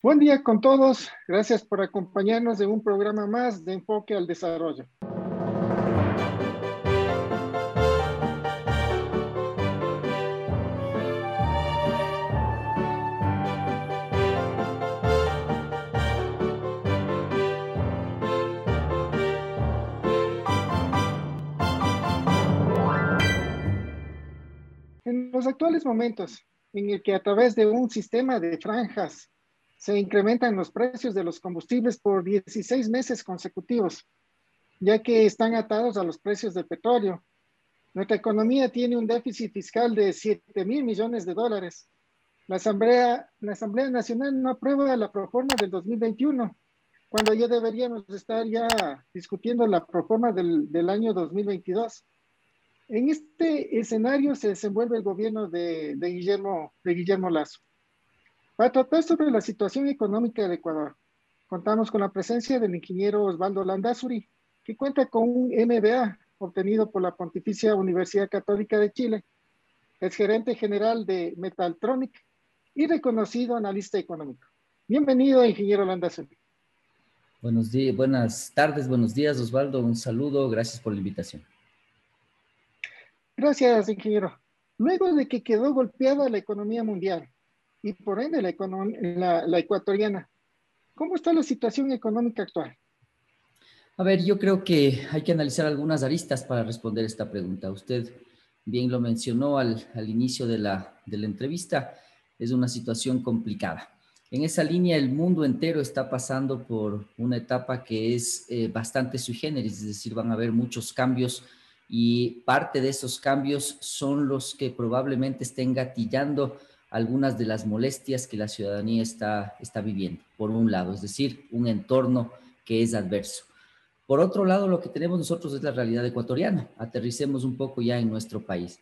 Buen día con todos. Gracias por acompañarnos en un programa más de enfoque al desarrollo. En los actuales momentos en el que a través de un sistema de franjas se incrementan los precios de los combustibles por 16 meses consecutivos, ya que están atados a los precios del petróleo. Nuestra economía tiene un déficit fiscal de 7 mil millones de dólares. La Asamblea, la Asamblea Nacional no aprueba la proforma del 2021, cuando ya deberíamos estar ya discutiendo la proforma del, del año 2022. En este escenario se desenvuelve el gobierno de, de, Guillermo, de Guillermo Lazo. Para tratar sobre la situación económica de Ecuador, contamos con la presencia del ingeniero Osvaldo Landazuri, que cuenta con un MBA obtenido por la Pontificia Universidad Católica de Chile. Es gerente general de Metaltronic y reconocido analista económico. Bienvenido, ingeniero Landazuri. Buenos días, buenas tardes, buenos días, Osvaldo. Un saludo, gracias por la invitación. Gracias, ingeniero. Luego de que quedó golpeada la economía mundial y por ende la, la, la ecuatoriana. ¿Cómo está la situación económica actual? A ver, yo creo que hay que analizar algunas aristas para responder esta pregunta. Usted bien lo mencionó al, al inicio de la, de la, entrevista, es una situación complicada. En esa línea, el mundo entero está pasando por una etapa que es eh, bastante sui generis, es decir, van a haber muchos cambios y parte de esos cambios son los que probablemente estén gatillando algunas de las molestias que la ciudadanía está, está viviendo, por un lado, es decir, un entorno que es adverso. Por otro lado, lo que tenemos nosotros es la realidad ecuatoriana. Aterricemos un poco ya en nuestro país.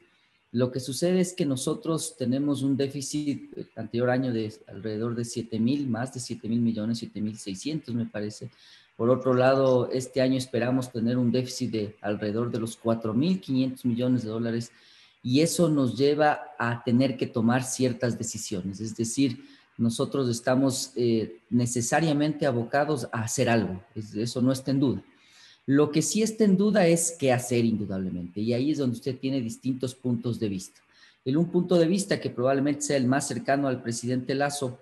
Lo que sucede es que nosotros tenemos un déficit el anterior año de alrededor de 7 mil, más de 7 mil millones, 7 mil 600 me parece. Por otro lado, este año esperamos tener un déficit de alrededor de los 4 mil 500 millones de dólares y eso nos lleva a tener que tomar ciertas decisiones. Es decir, nosotros estamos eh, necesariamente abocados a hacer algo, eso no está en duda. Lo que sí está en duda es qué hacer indudablemente, y ahí es donde usted tiene distintos puntos de vista. El un punto de vista que probablemente sea el más cercano al presidente Lazo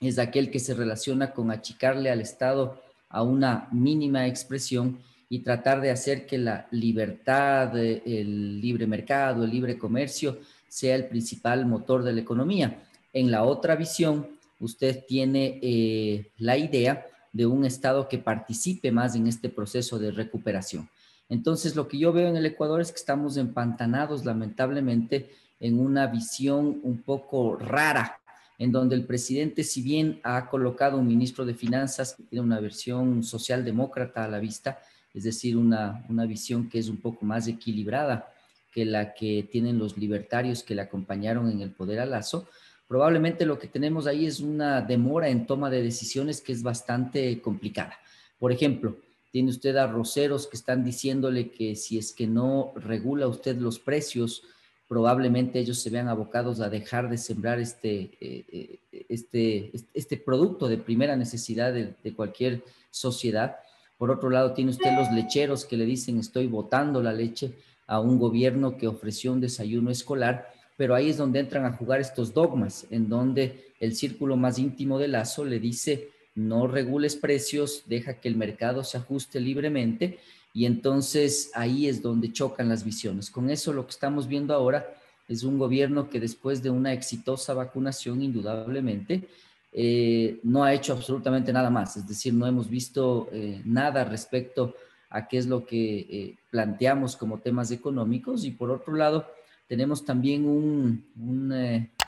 es aquel que se relaciona con achicarle al Estado a una mínima expresión y tratar de hacer que la libertad, el libre mercado, el libre comercio sea el principal motor de la economía. En la otra visión, usted tiene eh, la idea de un Estado que participe más en este proceso de recuperación. Entonces, lo que yo veo en el Ecuador es que estamos empantanados, lamentablemente, en una visión un poco rara, en donde el presidente, si bien ha colocado un ministro de Finanzas que tiene una versión socialdemócrata a la vista, es decir, una, visión que es un poco más equilibrada que la que tienen los libertarios que le acompañaron en el poder a Lazo, probablemente lo que tenemos ahí es una demora en toma de decisiones que es bastante complicada. Por ejemplo, tiene usted a roceros que están diciéndole que si es que no regula usted los precios, probablemente ellos se vean abocados a dejar de sembrar este, eh, eh, este, este producto de primera necesidad de cualquier sociedad. Por otro lado, tiene usted los lecheros que le dicen estoy votando la leche a un gobierno que ofreció un desayuno escolar, pero ahí es donde entran a jugar estos dogmas, en donde el círculo más íntimo de Lazo le dice no regules precios, deja que el mercado se ajuste libremente y entonces ahí es donde chocan las visiones. Con eso lo que estamos viendo ahora es un gobierno que después de una exitosa vacunación, indudablemente, eh, no ha hecho absolutamente nada más, es decir, no hemos visto eh, nada respecto a qué es lo que eh, planteamos como temas económicos y por otro lado tenemos también un,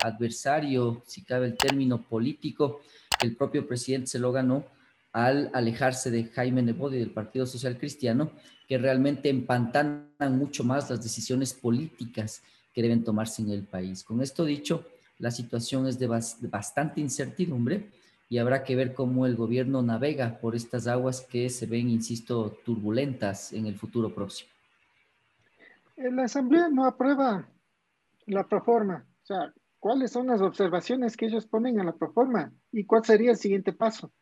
adversario, si cabe el término político, el propio presidente se lo ganó al alejarse de Jaime Nebodi del Partido Social Cristiano, que realmente empantanan mucho más las decisiones políticas que deben tomarse en el país. Con esto dicho, la situación es de, bastante incertidumbre y habrá que ver cómo el gobierno navega por estas aguas que se ven, insisto, turbulentas en el futuro próximo. La Asamblea no aprueba la proforma, o sea, ¿Cuáles son las observaciones que ellos ponen a la proforma y cuál sería el siguiente paso?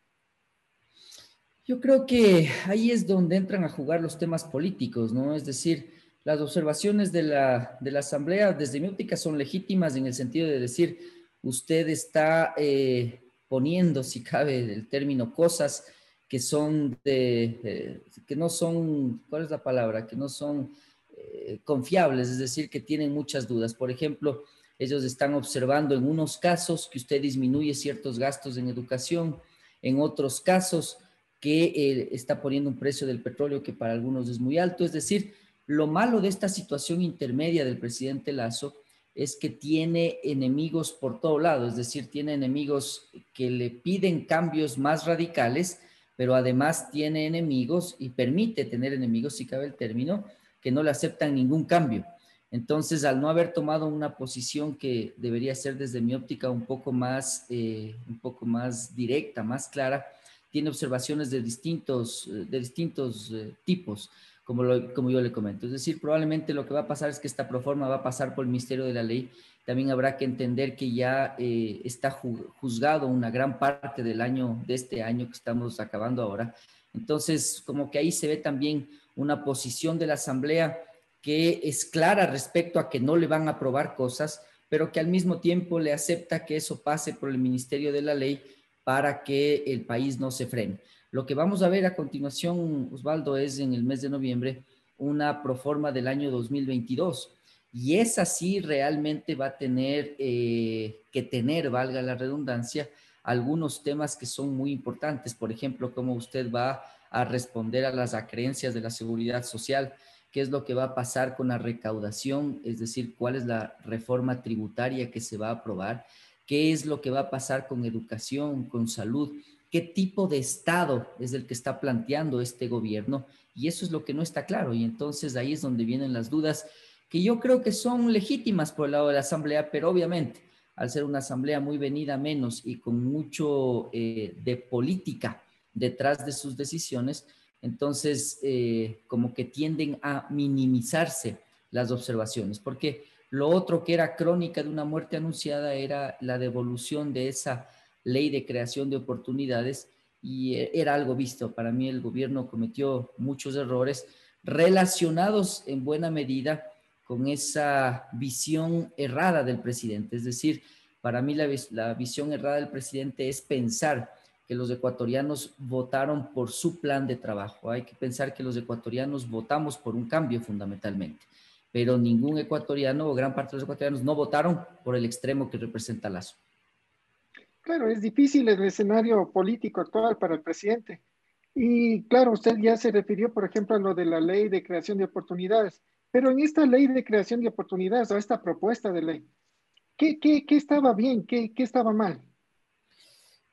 Yo creo que ahí es donde entran a jugar los temas políticos, ¿no? Es decir, las observaciones de la, de la Asamblea, desde mi óptica, son legítimas en el sentido de decir, usted está eh, poniendo, si cabe el término, cosas que son de, que no son, ¿cuál es la palabra? Que no son eh, confiables, es decir, que tienen muchas dudas. Por ejemplo, ellos están observando en unos casos que usted disminuye ciertos gastos en educación, en otros casos que eh, está poniendo un precio del petróleo que para algunos es muy alto. Es decir, lo malo de esta situación intermedia del presidente Lazo es que tiene enemigos por todo lado, es decir, tiene enemigos que le piden cambios más radicales, pero además tiene enemigos y permite tener enemigos, si cabe el término, que no le aceptan ningún cambio. Entonces, al no haber tomado una posición que debería ser desde mi óptica un poco más, eh, un poco más directa, más clara, tiene observaciones de distintos, de distintos eh, tipos como, yo le comento. Es decir, probablemente lo que va a pasar es que esta proforma va a pasar por el Ministerio de la Ley. También habrá que entender que ya eh, está juzgado una gran parte del año, de este año que estamos acabando ahora. Entonces, como que ahí se ve también una posición de la Asamblea que es clara respecto a que no le van a aprobar cosas, pero que al mismo tiempo le acepta que eso pase por el Ministerio de la Ley para que el país no se frene. Lo que vamos a ver a continuación, Osvaldo, es en el mes de noviembre una proforma del año 2022. Y esa sí realmente va a tener eh, que tener, valga la redundancia, algunos temas que son muy importantes. Por ejemplo, cómo usted va a responder a las acreencias de la seguridad social, qué es lo que va a pasar con la recaudación, es decir, cuál es la reforma tributaria que se va a aprobar, qué es lo que va a pasar con educación, con salud qué tipo de Estado es el que está planteando este gobierno y eso es lo que no está claro y entonces ahí es donde vienen las dudas que yo creo que son legítimas por el lado de la Asamblea, pero obviamente al ser una Asamblea muy venida menos y con mucho eh, de política detrás de sus decisiones, entonces eh, como que tienden a minimizarse las observaciones, porque lo otro que era crónica de una muerte anunciada era la devolución de esa ley de creación de oportunidades y eh, era algo visto. Para mí el gobierno cometió muchos errores relacionados en buena medida con esa visión errada del presidente. Es decir, para mí la, visión errada del presidente es pensar que los ecuatorianos votaron por su plan de trabajo. Hay que pensar que los ecuatorianos votamos por un cambio fundamentalmente, pero ningún ecuatoriano o gran parte de los ecuatorianos no votaron por el extremo que representa Lazo. Claro, es difícil el escenario político actual para el presidente. Y claro, usted ya se refirió, por ejemplo, a lo de la ley de creación de oportunidades, pero en esta ley de creación de oportunidades o esta propuesta de ley, ¿qué, qué, qué estaba bien? ¿Qué, ¿Qué, estaba mal?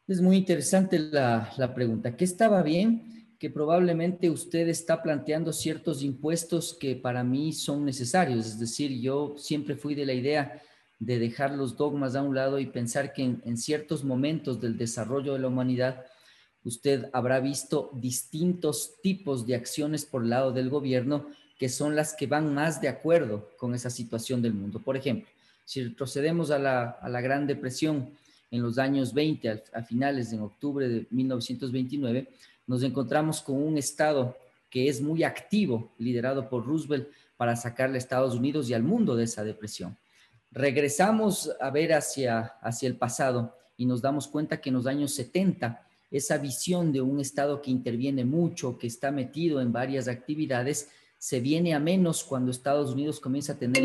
Es muy interesante la, la pregunta. ¿Qué estaba bien? Que probablemente usted está planteando ciertos impuestos que para mí son necesarios. Es decir, yo siempre fui de la idea de dejar los dogmas a un lado y pensar que en, ciertos momentos del desarrollo de la humanidad, usted habrá visto distintos tipos de acciones por el lado del gobierno que son las que van más de acuerdo con esa situación del mundo. Por ejemplo, si procedemos a la, Gran Depresión en los años 20, a, finales de octubre de 1929, nos encontramos con un Estado que es muy activo, liderado por Roosevelt, para sacarle a Estados Unidos y al mundo de esa depresión regresamos a ver hacia, hacia el pasado y nos damos cuenta que en los años 70 esa visión de un Estado que interviene mucho, que está metido en varias actividades, se viene a menos cuando Estados Unidos comienza a tener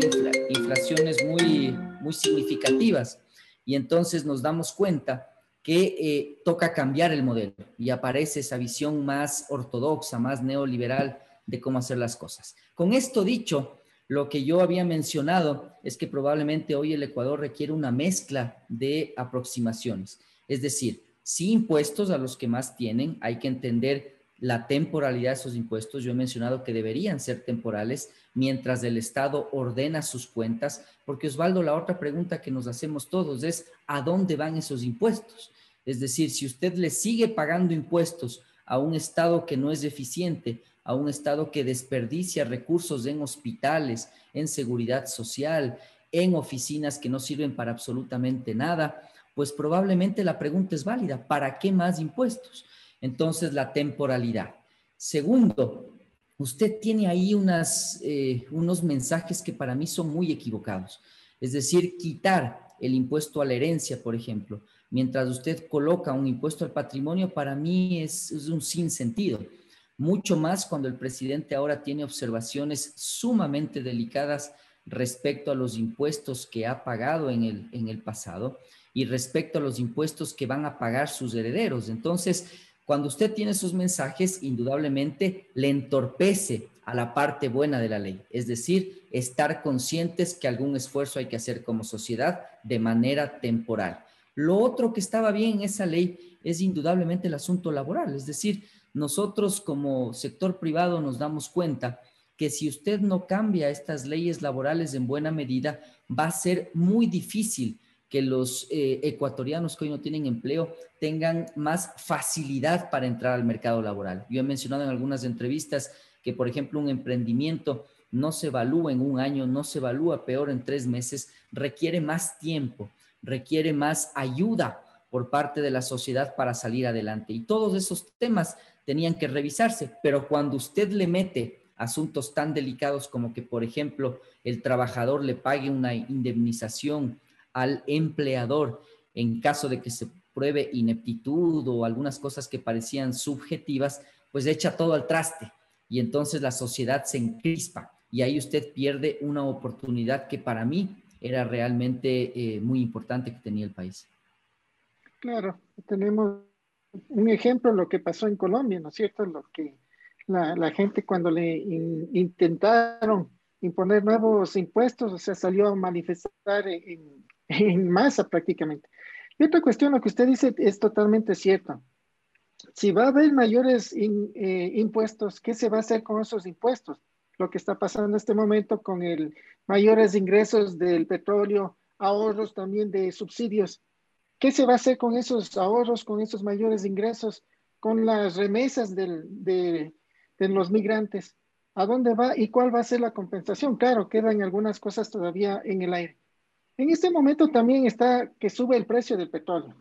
inflaciones muy, muy significativas. Y entonces nos damos cuenta que eh, toca cambiar el modelo y aparece esa visión más ortodoxa, más neoliberal de cómo hacer las cosas. Con esto dicho, lo que yo había mencionado es que probablemente hoy el Ecuador requiere una mezcla de aproximaciones, es decir, sí impuestos a los que más tienen, hay que entender la temporalidad de esos impuestos. Yo he mencionado que deberían ser temporales mientras el Estado ordena sus cuentas, porque Osvaldo, la otra pregunta que nos hacemos todos es, ¿a dónde van esos impuestos? Es decir, si usted le sigue pagando impuestos a un Estado que no es eficiente, a un Estado que desperdicia recursos en hospitales, en seguridad social, en oficinas que no sirven para absolutamente nada, pues probablemente la pregunta es válida, ¿para qué más impuestos? Entonces, la temporalidad. Segundo, usted tiene ahí eh, unos mensajes que para mí son muy equivocados. Es decir, quitar el impuesto a la herencia, por ejemplo, mientras usted coloca un impuesto al patrimonio, para mí es, es un sinsentido. Mucho más cuando el presidente ahora tiene observaciones sumamente delicadas respecto a los impuestos que ha pagado en el, en el pasado y respecto a los impuestos que van a pagar sus herederos. Entonces, cuando usted tiene esos mensajes, indudablemente le entorpece a la parte buena de la ley, es decir, estar conscientes que algún esfuerzo hay que hacer como sociedad de manera temporal. Lo otro que estaba bien en esa ley es indudablemente el asunto laboral, es decir, nosotros como sector privado nos damos cuenta que si usted no cambia estas leyes laborales en buena medida, va a ser muy difícil que los eh, ecuatorianos que hoy no tienen empleo tengan más facilidad para entrar al mercado laboral. Yo he mencionado en algunas entrevistas que, por ejemplo, un emprendimiento no se evalúa en un año, no se evalúa peor en tres meses, requiere más tiempo, requiere más ayuda por parte de la sociedad para salir adelante. Y todos esos temas tenían que revisarse, pero cuando usted le mete asuntos tan delicados como que, por ejemplo, el trabajador le pague una indemnización al empleador en caso de que se pruebe ineptitud o algunas cosas que parecían subjetivas, pues echa todo al traste y entonces la sociedad se encrispa y ahí usted pierde una oportunidad que para mí era realmente eh, muy importante que tenía el país. Claro, tenemos un ejemplo lo que pasó en Colombia, ¿no es cierto? Lo que la, gente cuando le intentaron imponer nuevos impuestos, o sea, salió a manifestar en, en masa prácticamente. Y otra cuestión, lo que usted dice es totalmente cierto. Si va a haber mayores eh, impuestos, ¿qué se va a hacer con esos impuestos? Lo que está pasando en este momento con el mayores ingresos del petróleo, ahorros también de subsidios. ¿Qué se va a hacer con esos ahorros, con esos mayores ingresos, con las remesas de, de los migrantes? ¿A dónde va y cuál va a ser la compensación? Claro, quedan algunas cosas todavía en el aire. En este momento también está que sube el precio del petróleo,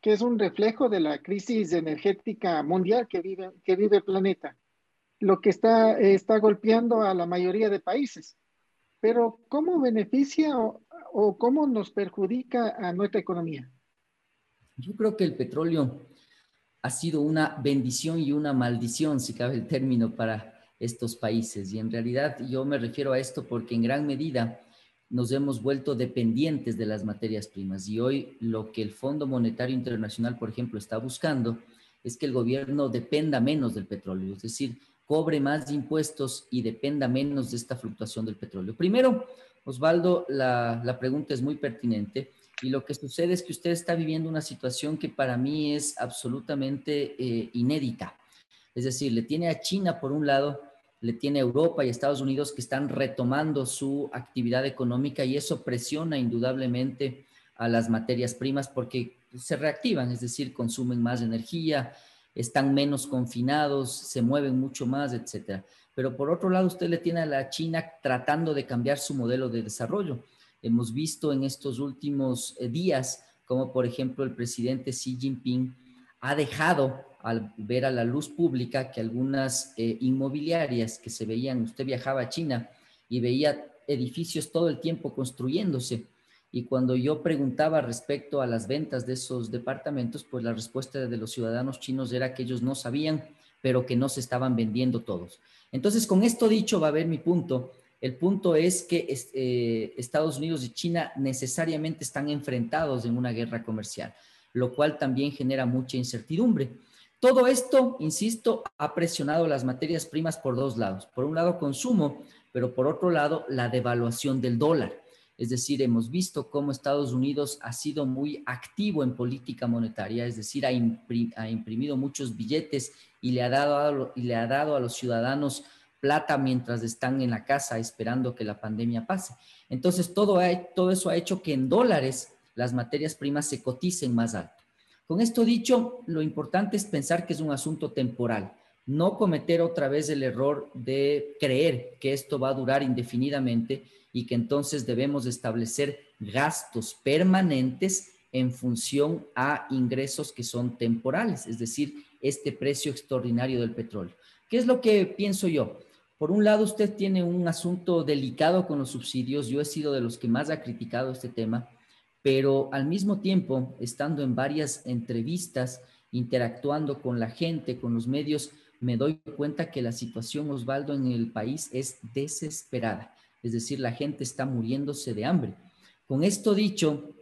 que es un reflejo de la crisis energética mundial que vive, que vive el planeta, lo que está, está golpeando a la mayoría de países. Pero ¿cómo beneficia o, o cómo nos perjudica a nuestra economía? Yo creo que el petróleo ha sido una bendición y una maldición, si cabe el término, para estos países. Y en realidad yo me refiero a esto porque en gran medida nos hemos vuelto dependientes de las materias primas y hoy lo que el Fondo Monetario Internacional, por ejemplo, está buscando es que el gobierno dependa menos del petróleo, es decir, cobre más impuestos y dependa menos de esta fluctuación del petróleo. Primero, Osvaldo, la, pregunta es muy pertinente y lo que sucede es que usted está viviendo una situación que para mí es absolutamente eh, inédita. Es decir, le tiene a China por un lado le tiene Europa y Estados Unidos que están retomando su actividad económica y eso presiona indudablemente a las materias primas porque se reactivan, es decir, consumen más energía, están menos confinados, se mueven mucho más, etcétera. Pero por otro lado, usted le tiene a la China tratando de cambiar su modelo de desarrollo. Hemos visto en estos últimos eh, días como, por ejemplo, el presidente Xi Jinping ha dejado al ver a la luz pública que algunas eh, inmobiliarias que se veían, usted viajaba a China y veía edificios todo el tiempo construyéndose. Y cuando yo preguntaba respecto a las ventas de esos departamentos, pues la respuesta de los ciudadanos chinos era que ellos no sabían, pero que no se estaban vendiendo todos. Entonces, con esto dicho, va a ver mi punto. El punto es que eh, Estados Unidos y China necesariamente están enfrentados en una guerra comercial, lo cual también genera mucha incertidumbre. Todo esto, insisto, ha presionado las materias primas por dos lados. Por un lado, consumo, pero por otro lado, la devaluación del dólar. Es decir, hemos visto cómo Estados Unidos ha sido muy activo en política monetaria, es decir, ha, imprimido muchos billetes y le, ha dado a, y le ha dado a los ciudadanos plata mientras están en la casa esperando que la pandemia pase. Entonces, todo, todo eso ha hecho que en dólares las materias primas se coticen más alto. Con esto dicho, lo importante es pensar que es un asunto temporal. no cometer otra vez el error de creer que esto va a durar indefinidamente y que entonces debemos establecer gastos permanentes en función a ingresos que son temporales, es decir, este precio extraordinario del petróleo. ¿Qué es lo que pienso yo? Por un lado, usted tiene un asunto delicado con los subsidios. Yo he sido de los que más ha criticado este tema, pero al mismo tiempo, estando en varias entrevistas, interactuando con la gente, con los medios, me doy cuenta que la situación, Osvaldo, en el país es desesperada. Es decir, la gente está muriéndose de hambre. Con esto dicho,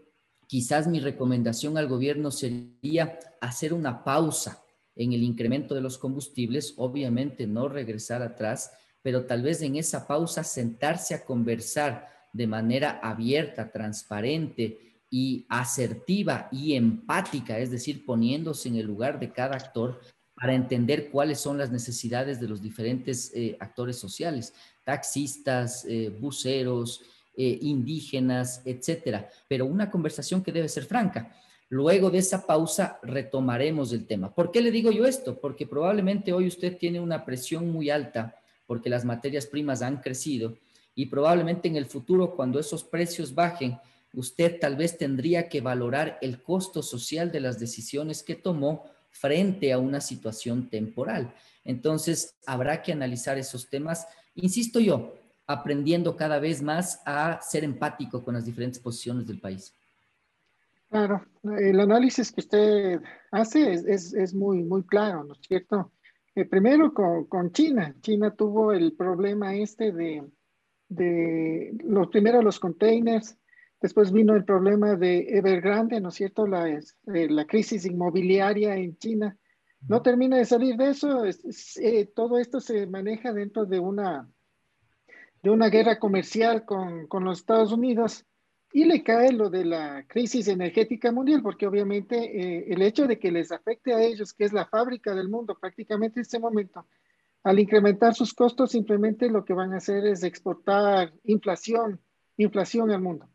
quizás mi recomendación al gobierno sería hacer una pausa en el incremento de los combustibles, obviamente no regresar atrás, pero tal vez en esa pausa sentarse a conversar de manera abierta, transparente y asertiva y empática, es decir, poniéndose en el lugar de cada actor para entender cuáles son las necesidades de los diferentes eh, actores sociales, taxistas, eh, buceros, eh, indígenas, etcétera. Pero una conversación que debe ser franca. Luego de esa pausa retomaremos el tema. ¿Por qué le digo yo esto? Porque probablemente hoy usted tiene una presión muy alta porque las materias primas han crecido y probablemente en el futuro cuando esos precios bajen, usted tal vez tendría que valorar el costo social de las decisiones que tomó frente a una situación temporal. Entonces, habrá que analizar esos temas, insisto yo, aprendiendo cada vez más a ser empático con las diferentes posiciones del país. Claro, el análisis que usted hace es, muy, muy claro, ¿no es cierto? Eh, primero con, China. China tuvo el problema este de, de los primero los containers, después vino el problema de Evergrande, ¿no es cierto? La, eh, la crisis inmobiliaria en China. No termina de salir de eso. Eh, todo esto se maneja dentro de una, de una guerra comercial con, con los Estados Unidos y le cae lo de la crisis energética mundial, porque obviamente eh, el hecho de que les afecte a ellos, que es la fábrica del mundo prácticamente en este momento, al incrementar sus costos, simplemente lo que van a hacer es exportar inflación, inflación al mundo.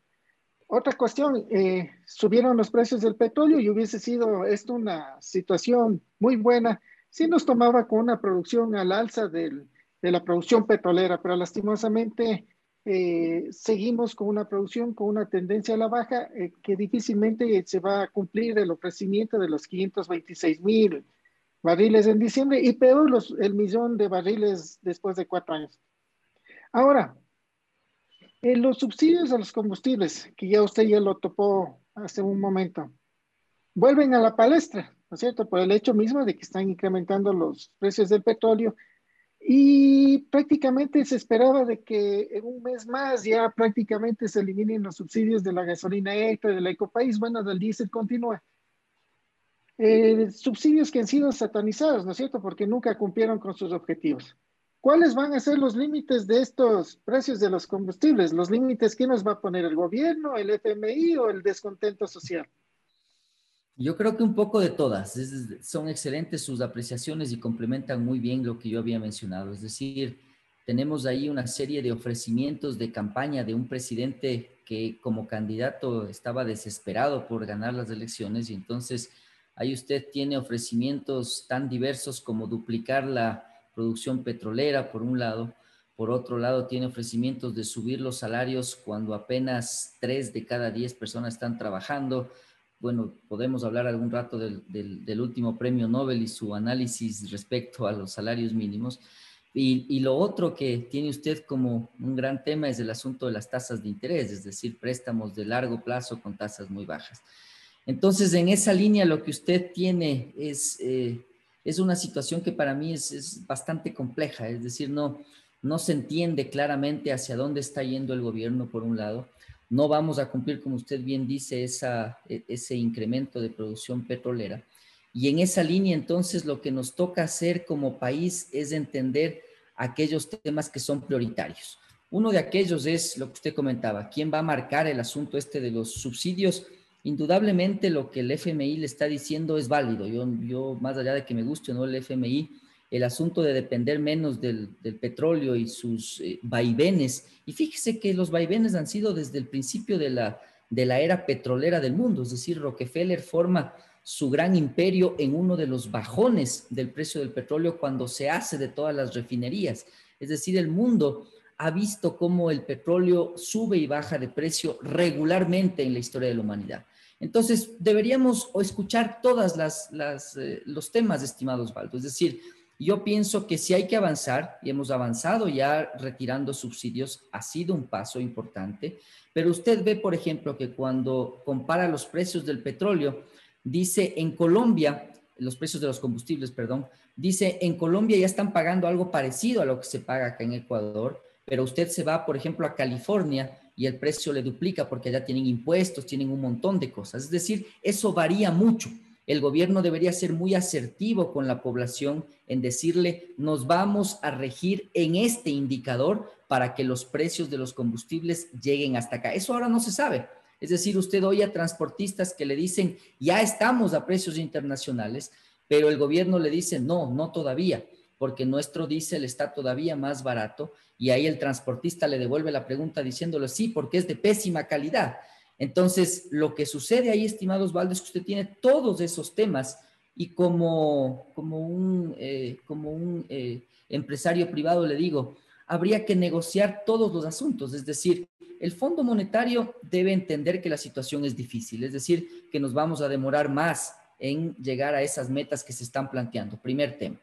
Otra cuestión, eh, subieron los precios del petróleo y hubiese sido esto una situación muy buena si nos tomaba con una producción al alza del, de la producción petrolera, pero lastimosamente eh, seguimos con una producción con una tendencia a la baja eh, que difícilmente se va a cumplir el ofrecimiento de los 526 mil barriles en diciembre y peor los, el millón de barriles después de cuatro años. Ahora, en los subsidios a los combustibles, que ya usted ya lo topó hace un momento, vuelven a la palestra, ¿no es cierto? Por el hecho mismo de que están incrementando los precios del petróleo y prácticamente se esperaba de que en un mes más ya prácticamente se eliminen los subsidios de la gasolina extra, del ecopaís, bueno, del diésel continúa. Eh, subsidios que han sido satanizados, ¿no es cierto? Porque nunca cumplieron con sus objetivos. ¿Cuáles van a ser los límites de estos precios de los combustibles? ¿Los límites que nos va a poner el gobierno, el FMI o el descontento social? Yo creo que un poco de todas. son excelentes sus apreciaciones y complementan muy bien lo que yo había mencionado. Es decir, tenemos ahí una serie de ofrecimientos de campaña de un presidente que como candidato estaba desesperado por ganar las elecciones y entonces ahí usted tiene ofrecimientos tan diversos como duplicar la producción petrolera por un lado, por otro lado tiene ofrecimientos de subir los salarios cuando apenas tres de cada diez personas están trabajando, bueno, podemos hablar algún rato del, último premio Nobel y su análisis respecto a los salarios mínimos. Y, lo otro que tiene usted como un gran tema es el asunto de las tasas de interés, es decir, préstamos de largo plazo con tasas muy bajas. Entonces, en esa línea lo que usted tiene es, eh, es una situación que para mí es, es, bastante compleja, es decir, no, no se entiende claramente hacia dónde está yendo el gobierno, por un lado, no vamos a cumplir, como usted bien dice, esa, e, ese incremento de producción petrolera. Y en esa línea, entonces, lo que nos toca hacer como país es entender aquellos temas que son prioritarios. Uno de aquellos es lo que usted comentaba, ¿quién va a marcar el asunto este de los subsidios? Indudablemente lo que el FMI le está diciendo es válido. Yo, yo más allá de que me guste o no el FMI, el asunto de depender menos del, petróleo y sus eh, vaivenes. Y fíjese que los vaivenes han sido desde el principio de la, era petrolera del mundo, es decir, Rockefeller forma su gran imperio en uno de los bajones del precio del petróleo cuando se hace de todas las refinerías. Es decir, el mundo ha visto cómo el petróleo sube y baja de precio regularmente en la historia de la humanidad. Entonces, deberíamos escuchar todos eh, los temas, estimados Valdo. Es decir, yo pienso que si hay que avanzar, y hemos avanzado ya retirando subsidios, ha sido un paso importante, pero usted ve, por ejemplo, que cuando compara los precios del petróleo, dice en Colombia, los precios de los combustibles, perdón, dice en Colombia ya están pagando algo parecido a lo que se paga acá en Ecuador, pero usted se va, por ejemplo, a California y el precio le duplica porque allá tienen impuestos, tienen un montón de cosas. Es decir, eso varía mucho. El gobierno debería ser muy asertivo con la población en decirle, nos vamos a regir en este indicador para que los precios de los combustibles lleguen hasta acá. Eso ahora no se sabe. Es decir, usted oye a transportistas que le dicen, ya estamos a precios internacionales, pero el gobierno le dice, no, no todavía, porque nuestro diésel está todavía más barato y ahí el transportista le devuelve la pregunta diciéndole, sí, porque es de pésima calidad. Entonces, lo que sucede ahí, estimados Valdes, es que usted tiene todos esos temas y como, como un, eh, como un eh, empresario privado le digo, habría que negociar todos los asuntos. Es decir, el Fondo Monetario debe entender que la situación es difícil, es decir, que nos vamos a demorar más en llegar a esas metas que se están planteando. Primer tema.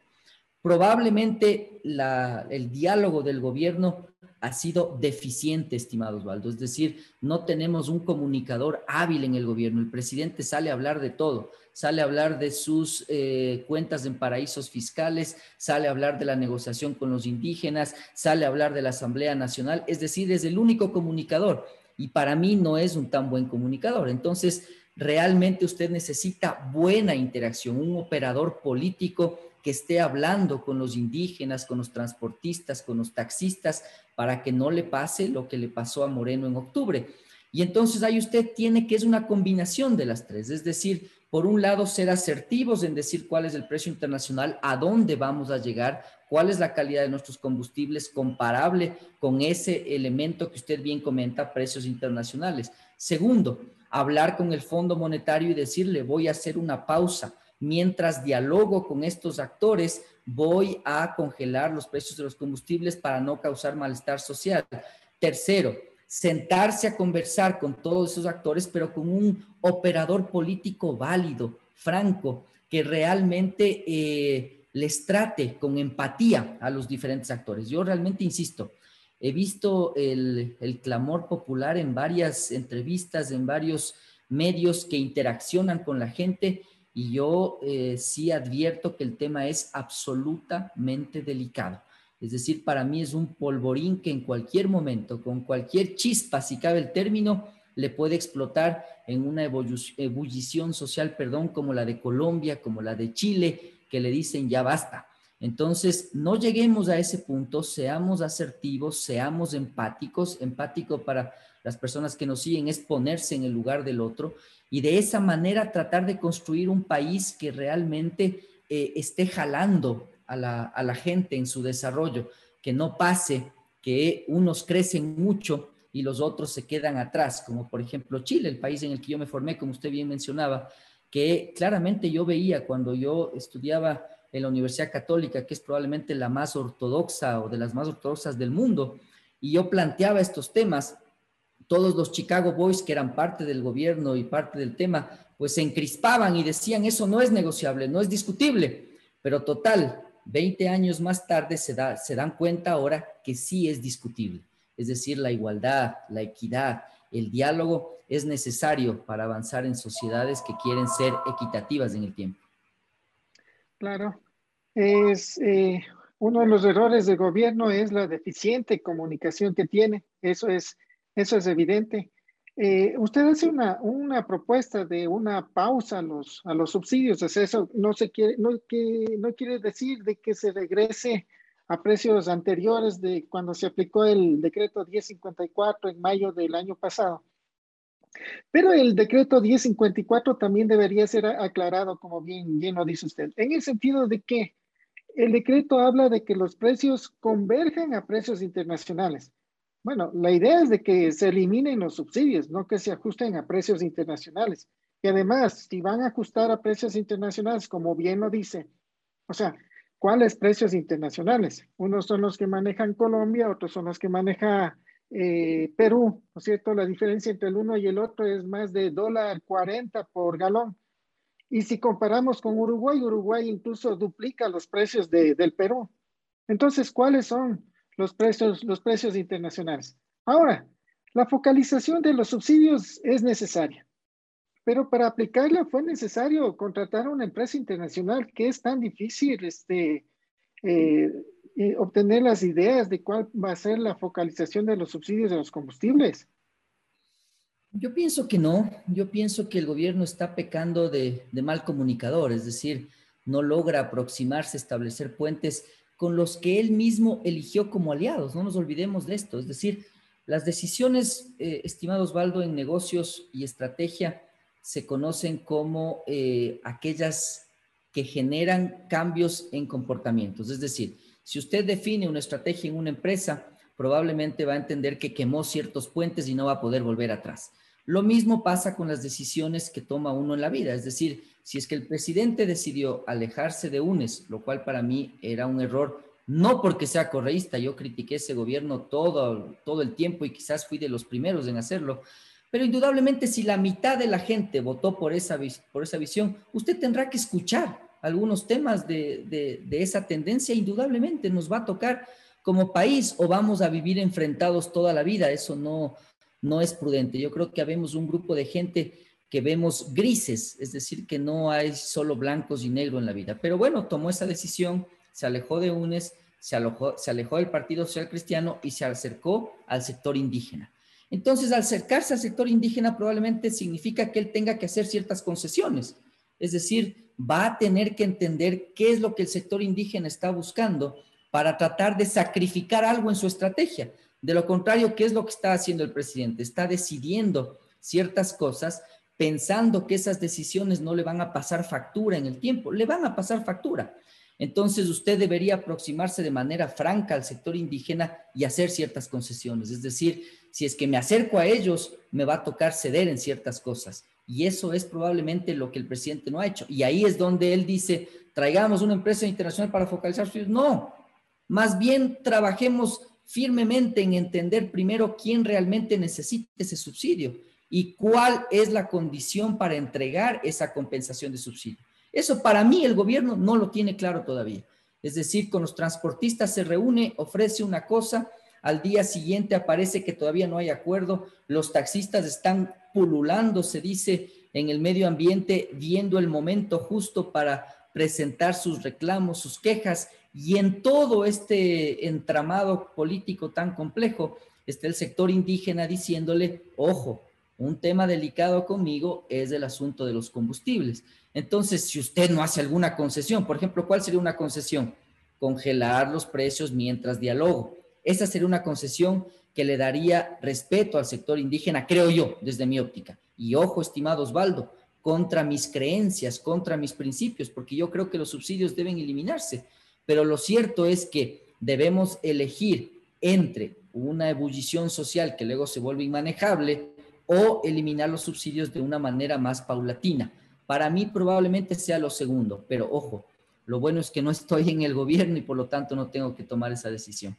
Probablemente el diálogo del gobierno ha sido deficiente, estimados Osvaldo. Es decir, no tenemos un comunicador hábil en el gobierno. El presidente sale a hablar de todo. Sale a hablar de sus eh, cuentas en paraísos fiscales, sale a hablar de la negociación con los indígenas, sale a hablar de la Asamblea Nacional. Es decir, es el único comunicador. Y para mí no es un tan buen comunicador. Entonces, realmente usted necesita buena interacción, un operador político que esté hablando con los indígenas, con los transportistas, con los taxistas, para que no le pase lo que le pasó a Moreno en octubre. Y entonces ahí usted tiene que es una combinación de las tres, es decir, por un lado ser asertivos en decir cuál es el precio internacional, a dónde vamos a llegar, cuál es la calidad de nuestros combustibles comparable con ese elemento que usted bien comenta, precios internacionales. Segundo, hablar con el Fondo Monetario y decirle, voy a hacer una pausa mientras dialogo con estos actores, voy a congelar los precios de los combustibles para no causar malestar social. Tercero, sentarse a conversar con todos esos actores, pero con un operador político válido, franco, que realmente eh, les trate con empatía a los diferentes actores. Yo realmente insisto, he visto el, el clamor popular en varias entrevistas, en varios medios que interaccionan con la gente y yo eh, sí advierto que el tema es absolutamente delicado. Es decir, para mí es un polvorín que en cualquier momento, con cualquier chispa, si cabe el término, le puede explotar en una ebullición social, perdón, como la de Colombia, como la de Chile, que le dicen ya basta. Entonces, no lleguemos a ese punto, seamos asertivos, seamos empáticos. Empático para las personas que nos siguen es ponerse en el lugar del otro y de esa manera tratar de construir un país que realmente eh, esté jalando a la, a la gente en su desarrollo, que no pase que unos crecen mucho y los otros se quedan atrás, como por ejemplo Chile, el país en el que yo me formé, como usted bien mencionaba, que claramente yo veía cuando yo estudiaba en la Universidad Católica, que es probablemente la más ortodoxa o de las más ortodoxas del mundo, y yo planteaba estos temas, todos los Chicago Boys que eran parte del gobierno y parte del tema, pues se encrispaban y decían, eso no es negociable, no es discutible. Pero total, 20 años más tarde se, da, se dan cuenta ahora que sí es discutible. Es decir, la igualdad, la equidad, el diálogo es necesario para avanzar en sociedades que quieren ser equitativas en el tiempo. Claro, es eh, uno de los errores del gobierno es la deficiente comunicación que tiene. Eso es eso es evidente. Eh, usted hace una, una, propuesta de una pausa a los, a los subsidios. ¿Es eso no, se quiere, no, que, no quiere decir de que se regrese a precios anteriores de cuando se aplicó el decreto 1054 en mayo del año pasado. Pero el decreto 1054 también debería ser aclarado, como bien, bien lo dice usted, en el sentido de que el decreto habla de que los precios convergen a precios internacionales. Bueno, la idea es de que se eliminen los subsidios, no que se ajusten a precios internacionales. Y además, si van a ajustar a precios internacionales, como bien lo dice, o sea, ¿cuáles precios internacionales? Unos son los que manejan Colombia, otros son los que maneja eh, Perú, ¿no es cierto? La diferencia entre el uno y el otro es más de dólar 40 por galón. Y si comparamos con Uruguay, Uruguay incluso duplica los precios de, del Perú. Entonces, ¿cuáles son los precios, los precios internacionales? Ahora, la focalización de los subsidios es necesaria, pero para aplicarla fue necesario contratar a una empresa internacional que es tan difícil este, eh, eh, obtener las ideas de cuál va a ser la focalización de los subsidios de los combustibles. Yo pienso que no, yo pienso que el gobierno está pecando de, mal comunicador, es decir, no logra aproximarse, establecer puentes con los que él mismo eligió como aliados. No nos olvidemos de esto, es decir, las decisiones, eh, estimado Osvaldo, en negocios y estrategia se conocen como eh, aquellas que generan cambios en comportamientos. Es decir, si usted define una estrategia en una empresa, probablemente va a entender que quemó ciertos puentes y no va a poder volver atrás. Lo mismo pasa con las decisiones que toma uno en la vida, es decir, si es que el presidente decidió alejarse de UNES, lo cual para mí era un error, no porque sea correísta, yo critiqué ese gobierno todo, todo el tiempo y quizás fui de los primeros en hacerlo, pero indudablemente si la mitad de la gente votó por esa, por esa visión, usted tendrá que escuchar algunos temas de, de, de esa tendencia, indudablemente nos va a tocar como país o vamos a vivir enfrentados toda la vida, eso no, no es prudente. Yo creo que habemos un grupo de gente que vemos grises, es decir, que no hay solo blancos y negros en la vida. Pero bueno, tomó esa decisión, se alejó de UNES, se alejó, se alejó del Partido Social Cristiano y se acercó al sector indígena. Entonces, al acercarse al sector indígena probablemente significa que él tenga que hacer ciertas concesiones. Es decir, va a tener que entender qué es lo que el sector indígena está buscando para tratar de sacrificar algo en su estrategia. De lo contrario, ¿qué es lo que está haciendo el presidente? Está decidiendo ciertas cosas pensando que esas decisiones no le van a pasar factura en el tiempo, le van a pasar factura. Entonces usted debería aproximarse de manera franca al sector indígena y hacer ciertas concesiones. Es decir, si es que me acerco a ellos, me va a tocar ceder en ciertas cosas. Y eso es probablemente lo que el presidente no ha hecho. Y ahí es donde él dice, traigamos una empresa internacional para focalizar sus... No, más bien trabajemos firmemente en entender primero quién realmente necesita ese subsidio y cuál es la condición para entregar esa compensación de subsidio. Eso para mí el gobierno no lo tiene claro todavía. Es decir, con los transportistas se reúne, ofrece una cosa, al día siguiente aparece que todavía no hay acuerdo, los taxistas están pululando, se dice, en el medio ambiente, viendo el momento justo para presentar sus reclamos, sus quejas, y en todo este entramado político tan complejo está el sector indígena diciéndole, ojo, un tema delicado conmigo es el asunto de los combustibles. Entonces, si usted no hace alguna concesión, por ejemplo, ¿cuál sería una concesión? Congelar los precios mientras dialogo. Esa sería una concesión que le daría respeto al sector indígena, creo yo, desde mi óptica. Y ojo, estimado Osvaldo, contra mis creencias, contra mis principios, porque yo creo que los subsidios deben eliminarse. Pero lo cierto es que debemos elegir entre una ebullición social que luego se vuelve inmanejable o eliminar los subsidios de una manera más paulatina. Para mí probablemente sea lo segundo, pero ojo, lo bueno es que no estoy en el gobierno y por lo tanto no tengo que tomar esa decisión.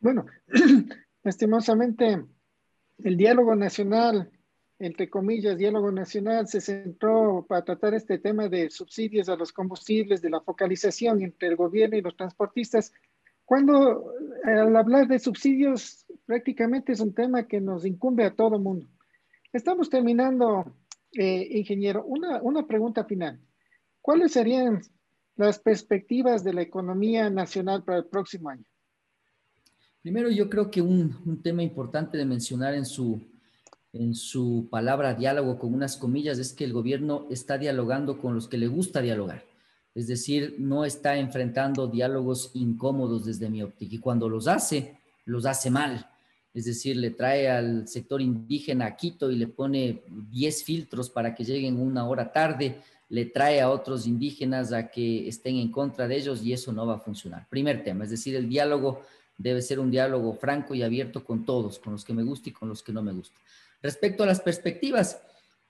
Bueno, lastimosamente, el diálogo nacional entre comillas, diálogo nacional se centró para tratar este tema de subsidios a los combustibles, de la focalización entre el gobierno y los transportistas, cuando al hablar de subsidios prácticamente es un tema que nos incumbe a todo mundo. Estamos terminando, eh, ingeniero, una, una pregunta final. ¿Cuáles serían las perspectivas de la economía nacional para el próximo año? Primero, yo creo que un, un tema importante de mencionar en su, en su palabra diálogo con unas comillas es que el gobierno está dialogando con los que le gusta dialogar. Es decir, no está enfrentando diálogos incómodos desde mi óptica. Y cuando los hace, los hace mal. Es decir, le trae al sector indígena a Quito y le pone 10 filtros para que lleguen una hora tarde. Le trae a otros indígenas a que estén en contra de ellos y eso no va a funcionar. Primer tema, es decir, el diálogo debe ser un diálogo franco y abierto con todos, con los que me gusta y con los que no me gusta. Respecto a las perspectivas,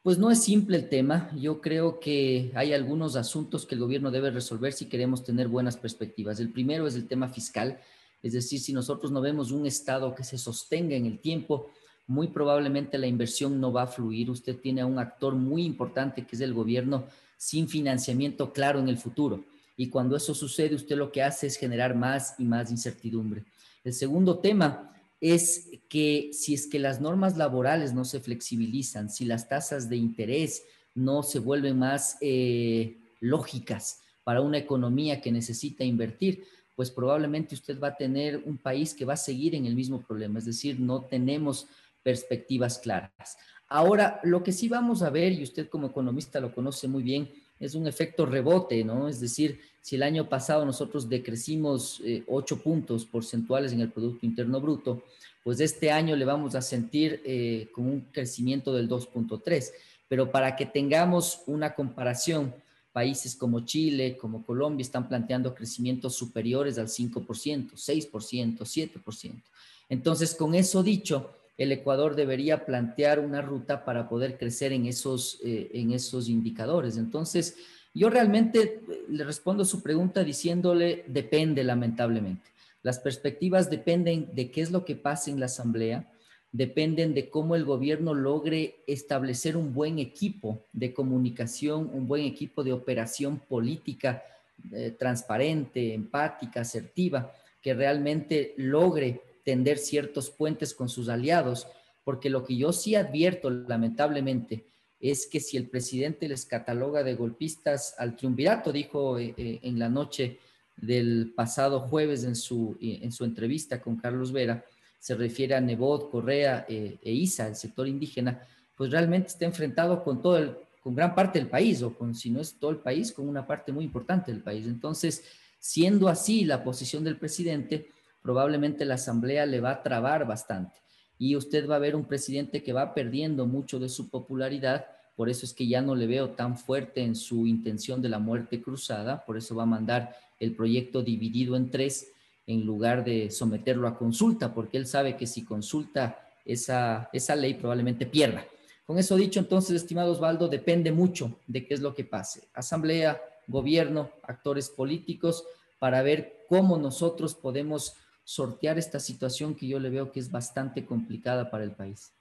Pues no es simple el tema. Yo creo que hay algunos asuntos que el gobierno debe resolver si queremos tener buenas perspectivas. El primero es el tema fiscal, es decir, si nosotros no vemos un Estado que se sostenga en el tiempo, muy probablemente la inversión no va a fluir. Usted tiene a un actor muy importante que es el gobierno sin financiamiento claro en el futuro. Y cuando eso sucede, usted lo que hace es generar más y más incertidumbre. El segundo tema es que si es que las normas laborales no se flexibilizan, si las tasas de interés no se vuelven más eh, lógicas para una economía que necesita invertir, pues probablemente usted va a tener un país que va a seguir en el mismo problema, es decir, no tenemos perspectivas claras. Ahora, lo que sí vamos a ver, y usted como economista lo conoce muy bien, es un efecto rebote, ¿no? Es decir, si el año pasado nosotros decrecimos eh, 8 puntos porcentuales en el Producto Interno Bruto, pues este año le vamos a sentir eh, con un crecimiento del 2.3. Pero para que tengamos una comparación, países como Chile, como Colombia están planteando crecimientos superiores al 5%, 6%, 7%. Entonces, con eso dicho, el Ecuador debería plantear una ruta para poder crecer en esos, eh, en esos indicadores. Entonces, yo realmente eh, le respondo su pregunta diciéndole, depende lamentablemente. Las perspectivas dependen de qué es lo que pasa en la Asamblea, dependen de cómo el gobierno logre establecer un buen equipo de comunicación, un buen equipo de operación política eh, transparente, empática, asertiva, que realmente logre tender ciertos puentes con sus aliados, porque lo que yo sí advierto, lamentablemente, es que si el presidente les cataloga de golpistas al triunvirato, dijo eh, eh, en la noche del pasado jueves en su, en su entrevista con Carlos Vera, se refiere a Nebot, Correa e ISA, el sector indígena, pues realmente está enfrentado con todo el, con gran parte del país, o con, si no es todo el país, con una parte muy importante del país. Entonces, siendo así la posición del presidente, probablemente la asamblea le va a trabar bastante y usted va a ver un presidente que va perdiendo mucho de su popularidad, por eso es que ya no le veo tan fuerte en su intención de la muerte cruzada, por eso va a mandar el proyecto dividido en tres en lugar de someterlo a consulta, porque él sabe que si consulta esa, esa ley probablemente pierda. Con eso dicho, entonces, estimado Osvaldo, depende mucho de qué es lo que pase. Asamblea, gobierno, actores políticos, para ver cómo nosotros podemos sortear esta situación que yo le veo que es bastante complicada para el país.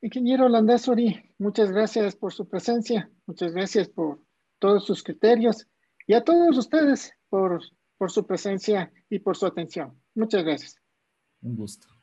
Ingeniero Landazuri, muchas gracias por su presencia, muchas gracias por todos sus criterios y a todos ustedes por, por su presencia y por su atención. Muchas gracias. Un gusto.